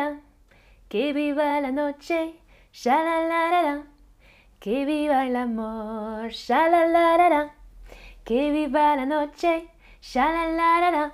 la, que viva la noche, la, que viva el amor, la, que viva la noche, la,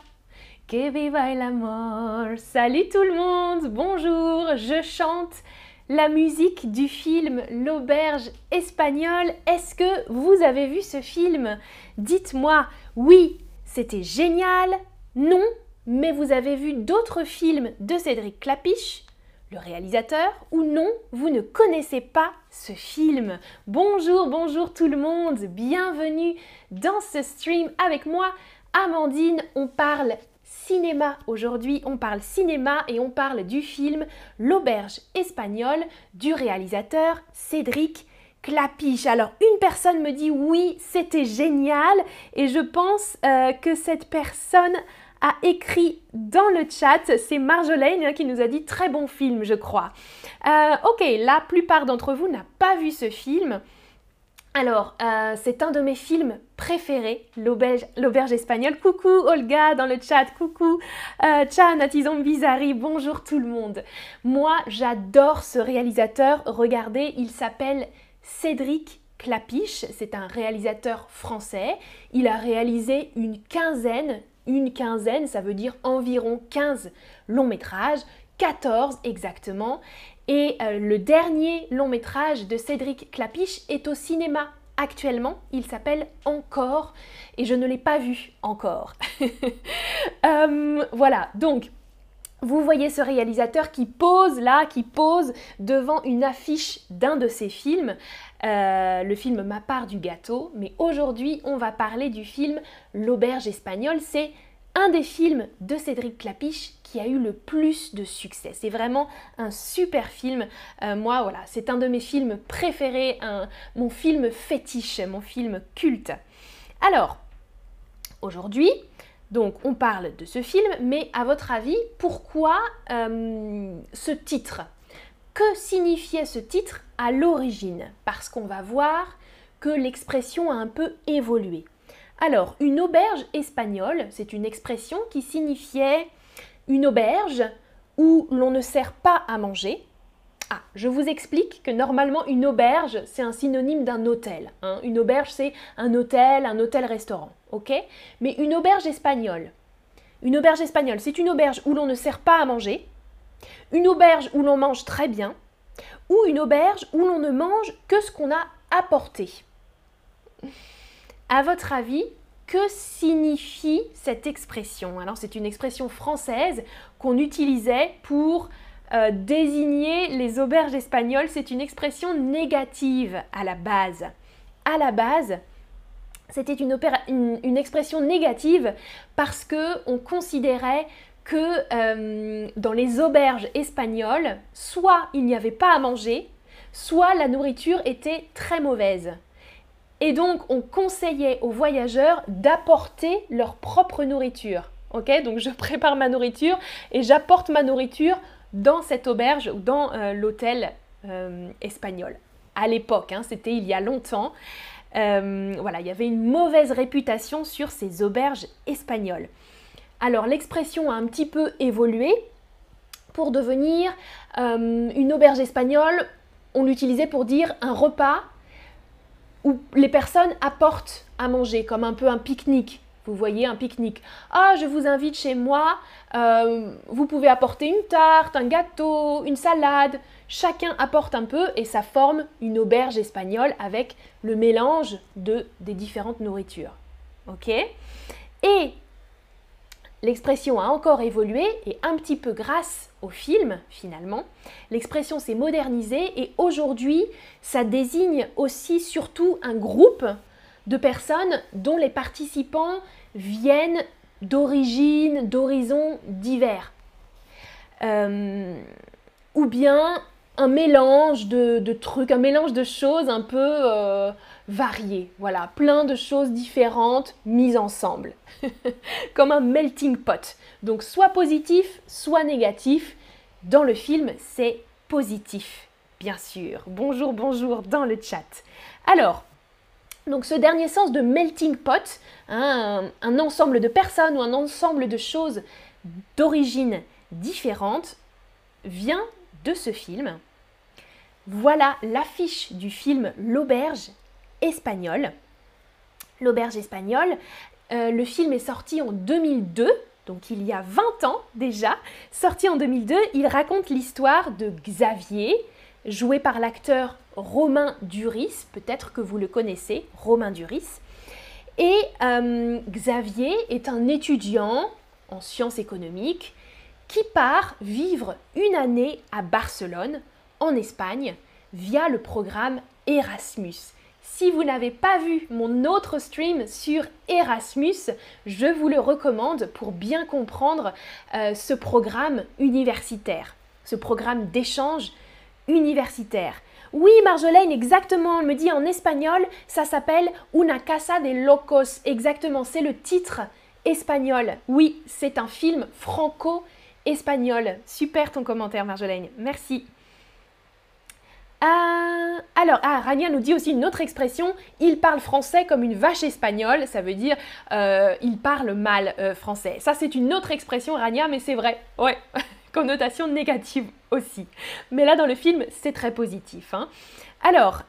que viva el amor. Salut tout le monde, bonjour, je chante la musique du film L'auberge espagnole. Est-ce que vous avez vu ce film? Dites-moi, oui, c'était génial, non, mais vous avez vu d'autres films de Cédric Clapiche, le réalisateur, ou non, vous ne connaissez pas ce film. Bonjour, bonjour tout le monde, bienvenue dans ce stream avec moi. Amandine, on parle cinéma aujourd'hui, on parle cinéma et on parle du film L'auberge espagnole du réalisateur Cédric Clapiche. Alors une personne me dit oui, c'était génial et je pense euh, que cette personne a écrit dans le chat, c'est Marjolaine hein, qui nous a dit très bon film, je crois. Euh, ok, la plupart d'entre vous n'a pas vu ce film. Alors, euh, c'est un de mes films préférés, L'auberge espagnole. Coucou Olga dans le chat, coucou euh, Chan Bizarri, bonjour tout le monde. Moi, j'adore ce réalisateur. Regardez, il s'appelle Cédric Clapiche. C'est un réalisateur français. Il a réalisé une quinzaine, une quinzaine, ça veut dire environ 15 longs métrages, 14 exactement. Et euh, le dernier long métrage de Cédric Clapiche est au cinéma actuellement. Il s'appelle Encore et je ne l'ai pas vu encore. Euh, voilà, donc vous voyez ce réalisateur qui pose là, qui pose devant une affiche d'un de ses films, euh, le film Ma part du gâteau. Mais aujourd'hui, on va parler du film L'auberge espagnole. C'est un des films de Cédric Clapiche qui a eu le plus de succès. C'est vraiment un super film. Euh, moi, voilà, c'est un de mes films préférés, mon film fétiche, mon film culte. Alors, aujourd'hui, donc on parle de ce film, mais à votre avis, pourquoi euh, ce titre? Que signifiait ce titre? À l'origine Parce qu'on va voir que l'expression a un peu évolué. Alors, une auberge espagnole, c'est une expression qui signifiait une auberge où l'on ne sert pas à manger. Ah, je vous explique que normalement une auberge, c'est un synonyme d'un hôtel. Hein. Une auberge, c'est un hôtel, un hôtel-restaurant, ok? Mais une auberge espagnole, une auberge espagnole, c'est une auberge où l'on ne sert pas à manger, une auberge où l'on mange très bien, ou une auberge où l'on ne mange que ce qu'on a apporté. À votre avis, que signifie cette expression? Alors c'est une expression française qu'on utilisait pour euh, désigner les auberges espagnoles. C'est une expression négative à la base. À la base, c'était une, expression négative parce que on considérait que euh, dans les auberges espagnoles, soit il n'y avait pas à manger, soit la nourriture était très mauvaise. Et donc, on conseillait aux voyageurs d'apporter leur propre nourriture. Ok, donc je prépare ma nourriture et j'apporte ma nourriture dans cette auberge ou dans euh, l'hôtel euh, espagnol. À l'époque, hein, c'était il y a longtemps. Voilà, il y avait une mauvaise réputation sur ces auberges espagnoles. Alors l'expression a un petit peu évolué pour devenir une auberge espagnole. On l'utilisait pour dire un repas où les personnes apportent à manger, comme un peu un pique-nique. Vous voyez, un pique-nique. Ah, je vous invite chez moi, euh, vous pouvez apporter une tarte, un gâteau, une salade. Chacun apporte un peu et ça forme une auberge espagnole avec le mélange de, des différentes nourritures. Ok? Et L'expression a encore évolué et un petit peu grâce au film finalement. L'expression s'est modernisée et aujourd'hui ça désigne aussi surtout un groupe de personnes dont les participants viennent d'origines, d'horizons divers. Euh, ou bien un mélange de, trucs, un mélange de choses un peu euh, variées. Voilà, plein de choses différentes mises ensemble. Comme un melting pot. Donc soit positif, soit négatif. Dans le film, c'est positif, bien sûr. Bonjour, bonjour dans le chat. Alors, donc ce dernier sens de melting pot, hein, un ensemble de personnes ou un ensemble de choses d'origine différentes, vient de ce film. Voilà l'affiche du film L'auberge espagnole. L'auberge espagnole, euh, le film est sorti en 2002, donc il y a 20 ans déjà. Sorti en 2002, il raconte l'histoire de Xavier, joué par l'acteur Romain Duris, peut-être que vous le connaissez, Romain Duris. Et euh, Xavier est un étudiant en sciences économiques qui part vivre une année à Barcelone, en Espagne, via le programme Erasmus. Si vous n'avez pas vu mon autre stream sur Erasmus, je vous le recommande pour bien comprendre euh, ce programme universitaire, ce programme d'échange universitaire. Oui, Marjolaine, exactement, elle me dit en espagnol, ça s'appelle Una casa de locos. Exactement, c'est le titre espagnol. Oui, c'est un film franco-espagnol. Super ton commentaire, Marjolaine. Merci. Euh, alors, ah, Rania nous dit aussi une autre expression, il parle français comme une vache espagnole, ça veut dire euh, il parle mal euh, français. Ça c'est une autre expression, Rania, mais c'est vrai, ouais, connotation négative aussi. Mais là dans le film, c'est très positif. Hein. Alors,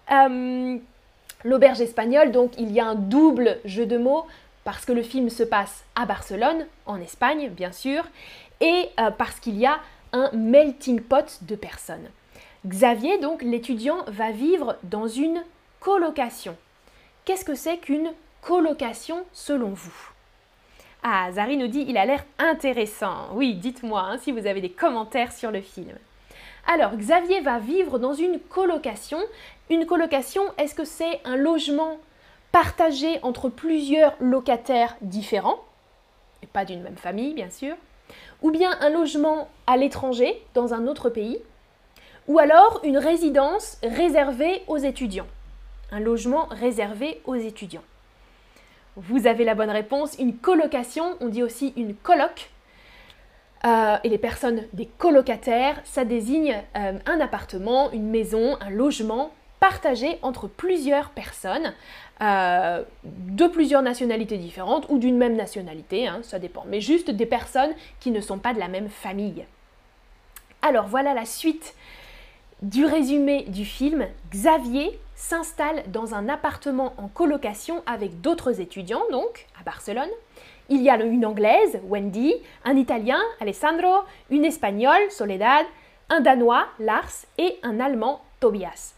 l'auberge espagnole, donc il y a un double jeu de mots, parce que le film se passe à Barcelone, en Espagne bien sûr, et parce qu'il y a un melting pot de personnes. Xavier, donc l'étudiant, va vivre dans une colocation. Qu'est-ce que c'est qu'une colocation selon vous? Ah, Zari nous dit il a l'air intéressant. Oui, dites-moi hein, si vous avez des commentaires sur le film. Alors, Xavier va vivre dans une colocation. Une colocation, est-ce que c'est un logement partagé entre plusieurs locataires différents Et pas d'une même famille, bien sûr. Ou bien un logement à l'étranger, dans un autre pays? Ou alors une résidence réservée aux étudiants. Un logement réservé aux étudiants. Vous avez la bonne réponse, une colocation, on dit aussi une coloc. Euh, et les personnes des colocataires, ça désigne euh, un appartement, une maison, un logement partagé entre plusieurs personnes euh, de plusieurs nationalités différentes ou d'une même nationalité, hein, ça dépend, mais juste des personnes qui ne sont pas de la même famille. Alors voilà la suite du résumé du film, Xavier s'installe dans un appartement en colocation avec d'autres étudiants, donc à Barcelone. Il y a une anglaise, Wendy, un italien, Alessandro, une espagnole, Soledad, un danois, Lars, et un allemand, Tobias.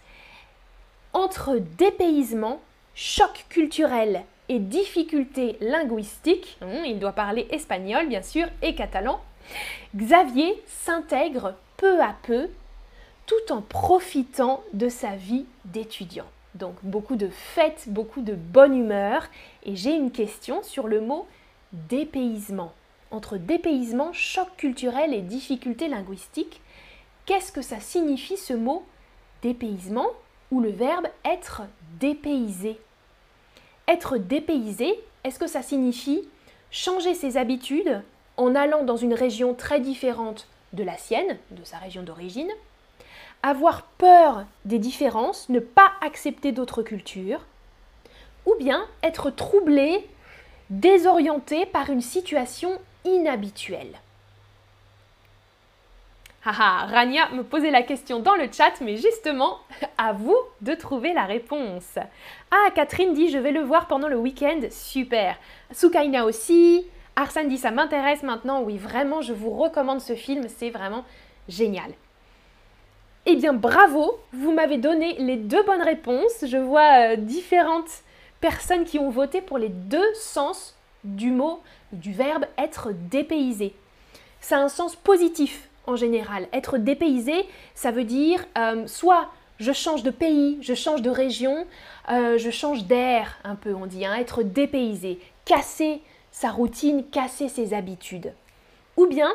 Entre dépaysement, choc culturel et difficultés linguistiques, hmm, il doit parler espagnol bien sûr et catalan, Xavier s'intègre peu à peu tout en profitant de sa vie d'étudiant. Donc beaucoup de fêtes, beaucoup de bonne humeur. Et j'ai une question sur le mot dépaysement. Entre dépaysement, choc culturel et difficulté linguistique, qu'est-ce que ça signifie ce mot dépaysement ou le verbe être dépaysé? Être dépaysé, est-ce que ça signifie changer ses habitudes en allant dans une région très différente de la sienne, de sa région d'origine avoir peur des différences, ne pas accepter d'autres cultures, ou bien être troublé, désorienté par une situation inhabituelle. Haha, Rania me posait la question dans le chat, mais justement, à vous de trouver la réponse. Ah, Catherine dit je vais le voir pendant le week-end, super. Sukaina aussi. Arsène dit ça m'intéresse maintenant, oui, vraiment, je vous recommande ce film, c'est vraiment génial. Eh bien, bravo, vous m'avez donné les deux bonnes réponses. Je vois euh, différentes personnes qui ont voté pour les deux sens du mot, du verbe être dépaysé. Ça a un sens positif en général. Être dépaysé, ça veut dire euh, soit je change de pays, je change de région, euh, je change d'air un peu, on dit, hein, être dépaysé, casser sa routine, casser ses habitudes. Ou bien,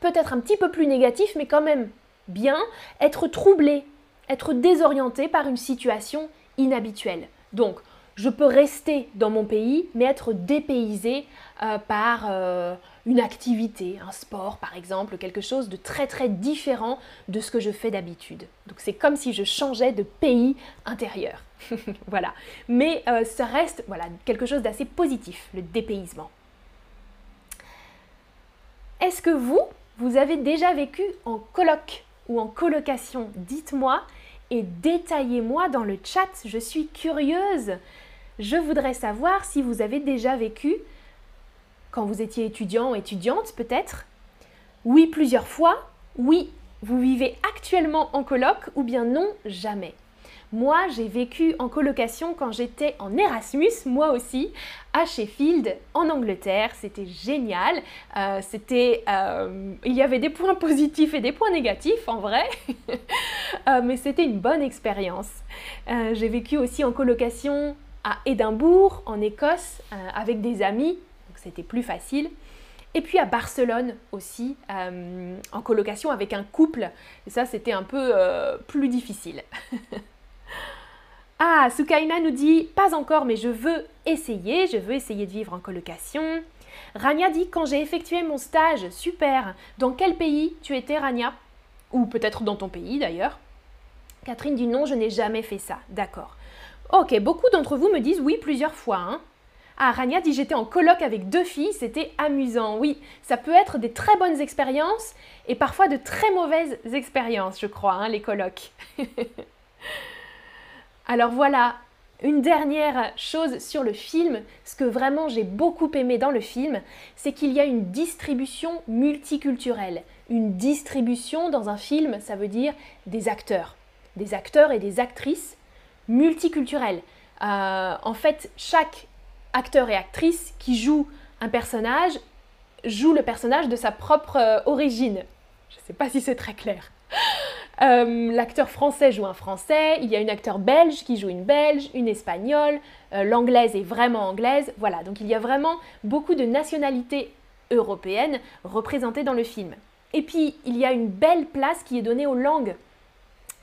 peut-être un petit peu plus négatif, mais quand même bien être troublé, être désorienté par une situation inhabituelle. Donc, je peux rester dans mon pays, mais être dépaysé euh, par euh, une activité, un sport par exemple, quelque chose de très très différent de ce que je fais d'habitude. Donc c'est comme si je changeais de pays intérieur. voilà. Mais euh, ça reste voilà, quelque chose d'assez positif, le dépaysement. Est-ce que vous, vous avez déjà vécu en coloc ou en colocation Dites-moi et détaillez-moi dans le chat, je suis curieuse. Je voudrais savoir si vous avez déjà vécu, quand vous étiez étudiant ou étudiante peut-être, oui plusieurs fois, oui, vous vivez actuellement en coloc ou bien non, jamais. Moi, j'ai vécu en colocation quand j'étais en Erasmus, moi aussi, à Sheffield, en Angleterre. C'était génial. Euh, c'était, euh, il y avait des points positifs et des points négatifs, en vrai. Euh, mais c'était une bonne expérience. j'ai vécu aussi en colocation à Édimbourg, en Écosse, avec des amis. Donc c'était plus facile. Et puis à Barcelone aussi, en colocation avec un couple. Et ça, c'était un peu plus difficile. Ah, Sukaina nous dit Pas encore, mais je veux essayer, je veux essayer de vivre en colocation. Rania dit Quand j'ai effectué mon stage, super. Dans quel pays tu étais, Rania? Ou peut-être dans ton pays d'ailleurs. Catherine dit Non, je n'ai jamais fait ça. D'accord. Ok, beaucoup d'entre vous me disent oui plusieurs fois. Hein. Ah, Rania dit J'étais en coloc avec deux filles, c'était amusant. Oui, ça peut être des très bonnes expériences et parfois de très mauvaises expériences, je crois, hein, les colocs. Alors voilà, une dernière chose sur le film, ce que vraiment j'ai beaucoup aimé dans le film, c'est qu'il y a une distribution multiculturelle. Une distribution dans un film, ça veut dire des acteurs. Des acteurs et des actrices multiculturels. Euh, en fait, chaque acteur et actrice qui joue un personnage joue le personnage de sa propre euh, origine. Je ne sais pas si c'est très clair. Euh, l'acteur français joue un français, il y a une acteur belge qui joue une belge, une espagnole, euh, l'anglaise est vraiment anglaise. Voilà, donc il y a vraiment beaucoup de nationalités européennes représentées dans le film. Et puis, il y a une belle place qui est donnée aux langues.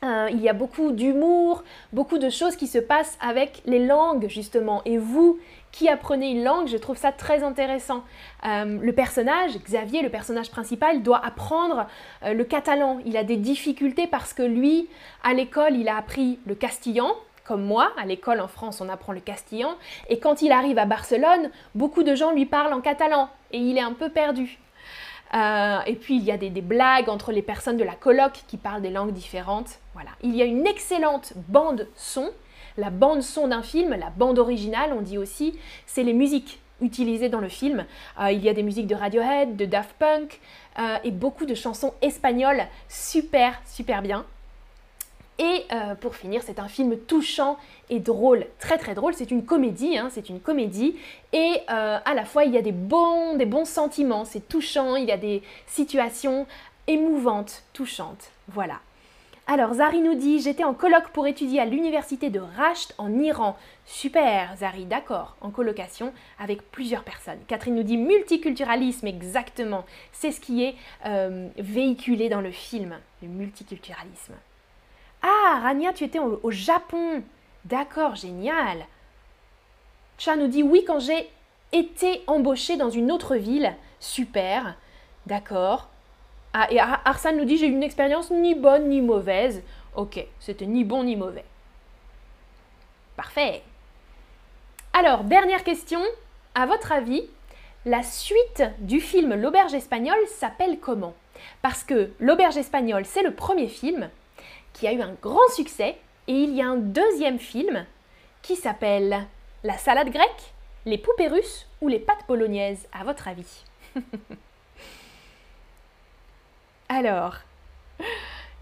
Euh, il y a beaucoup d'humour, beaucoup de choses qui se passent avec les langues justement. Et vous qui apprenez une langue, je trouve ça très intéressant. Euh, le personnage, Xavier, le personnage principal, doit apprendre euh, le catalan. Il a des difficultés parce que lui, à l'école, il a appris le castillan. Comme moi, à l'école en France, on apprend le castillan. Et quand il arrive à Barcelone, beaucoup de gens lui parlent en catalan. Et il est un peu perdu. Euh, et puis il y a des, blagues entre les personnes de la coloc qui parlent des langues différentes. Voilà. Il y a une excellente bande son. La bande son d'un film, la bande originale, on dit aussi, c'est les musiques utilisées dans le film. Euh, il y a des musiques de Radiohead, de Daft Punk euh, et beaucoup de chansons espagnoles super super bien. Et euh, pour finir, c'est un film touchant et drôle, très très drôle. C'est une comédie, hein, c'est une comédie. Et à la fois, il y a des bons, des bons sentiments, c'est touchant, il y a des situations émouvantes, touchantes. Voilà. Alors, Zari nous dit J'étais en colloque pour étudier à l'université de Rasht en Iran. Super, Zari, d'accord, en colocation avec plusieurs personnes. Catherine nous dit Multiculturalisme, exactement. C'est ce qui est euh, véhiculé dans le film, le multiculturalisme. Ah, Rania, tu étais au, Japon. D'accord, génial. Cha nous dit oui quand j'ai été embauchée dans une autre ville. Super. D'accord. Ah, et Arsène nous dit j'ai eu une expérience ni bonne ni mauvaise. Ok, c'était ni bon ni mauvais. Parfait. Alors, dernière question. À votre avis, la suite du film L'auberge espagnole s'appelle comment? Parce que L'auberge espagnole, c'est le premier film qui a eu un grand succès. Et il y a un deuxième film qui s'appelle La salade grecque, les poupées russes ou les pâtes bolognaises, à votre avis? Alors,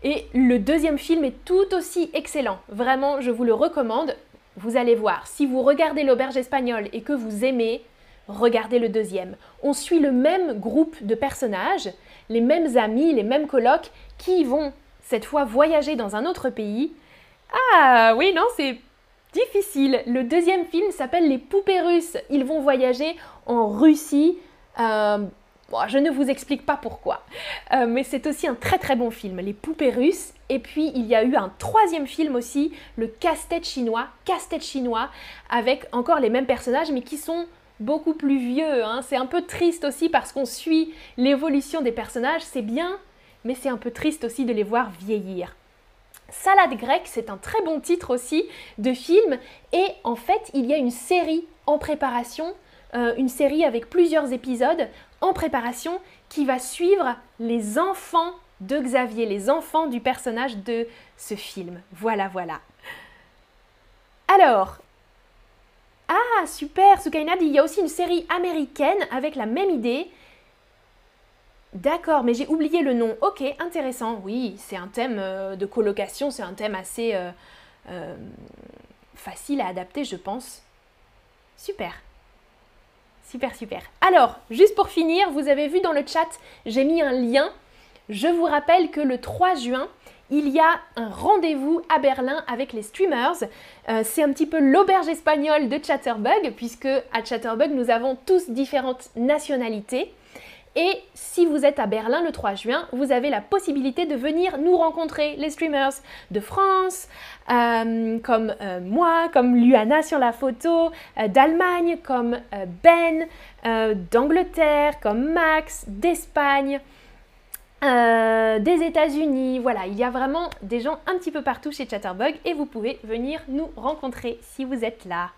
et le deuxième film est tout aussi excellent. Vraiment, je vous le recommande. Vous allez voir, si vous regardez l'auberge espagnole et que vous aimez, regardez le deuxième. On suit le même groupe de personnages, les mêmes amis, les mêmes colocs qui vont cette fois voyager dans un autre pays. Ah oui, non, c'est difficile. Le deuxième film s'appelle Les poupées russes. Ils vont voyager en Russie. Euh, je ne vous explique pas pourquoi. Euh, mais c'est aussi un très très bon film, Les poupées russes. Et puis il y a eu un troisième film aussi, Le casse-tête chinois. Casse-tête chinois, avec encore les mêmes personnages, mais qui sont beaucoup plus vieux. Hein. C'est un peu triste aussi parce qu'on suit l'évolution des personnages. C'est bien, mais c'est un peu triste aussi de les voir vieillir. Salade grecque, c'est un très bon titre aussi de film et en fait il y a une série en préparation, euh, une série avec plusieurs épisodes en préparation qui va suivre les enfants de Xavier, les enfants du personnage de ce film. Voilà, voilà. Alors, ah super, Sukaina dit il y a aussi une série américaine avec la même idée. D'accord, mais j'ai oublié le nom. Ok, intéressant. Oui, c'est un thème euh, de colocation, c'est un thème assez euh, euh, facile à adapter, je pense. Super. Super, super. Alors, juste pour finir, vous avez vu dans le chat, j'ai mis un lien. Je vous rappelle que le 3 juin, il y a un rendez-vous à Berlin avec les streamers. Euh, c'est un petit peu l'auberge espagnole de Chatterbug, puisque à Chatterbug, nous avons tous différentes nationalités. Et si vous êtes à Berlin le 3 juin, vous avez la possibilité de venir nous rencontrer, les streamers de France, euh, comme euh, moi, comme Luana sur la photo, d'Allemagne, comme Ben, d'Angleterre, comme Max, d'Espagne. Euh, des États-Unis, voilà, il y a vraiment des gens un petit peu partout chez Chatterbug et vous pouvez venir nous rencontrer si vous êtes là.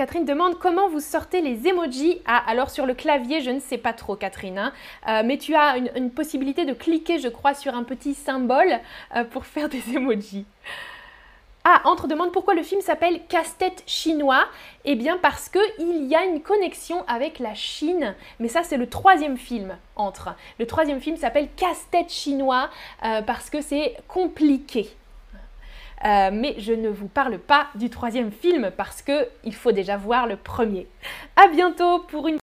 Catherine demande comment vous sortez les emojis. Ah, alors sur le clavier, je ne sais pas trop, Catherine, hein. euh, mais tu as une, possibilité de cliquer, je crois, sur un petit symbole euh, pour faire des emojis. Ah, Entre demande pourquoi le film s'appelle Casse-tête chinois. Eh bien parce qu'il y a une connexion avec la Chine. Mais ça c'est le troisième film Entre. Le troisième film s'appelle Casse-tête chinois euh, parce que c'est compliqué. Euh, mais je ne vous parle pas du troisième film parce que il faut déjà voir le premier. À bientôt pour une